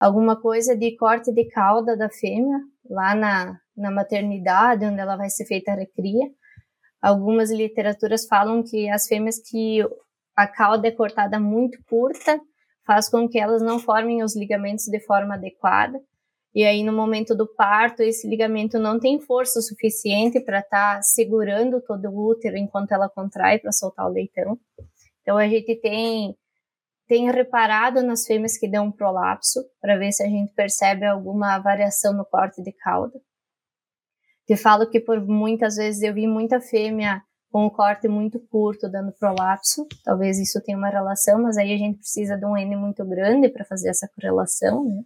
alguma coisa de corte de cauda da fêmea, lá na, na maternidade, onde ela vai ser feita a recria. Algumas literaturas falam que as fêmeas que a cauda é cortada muito curta faz com que elas não formem os ligamentos de forma adequada. E aí, no momento do parto, esse ligamento não tem força suficiente para estar tá segurando todo o útero enquanto ela contrai para soltar o leitão. Então, a gente tem, tem reparado nas fêmeas que dão um prolapso, para ver se a gente percebe alguma variação no corte de cauda. Te falo que por muitas vezes eu vi muita fêmea com um corte muito curto dando prolapso, talvez isso tenha uma relação, mas aí a gente precisa de um N muito grande para fazer essa correlação, né?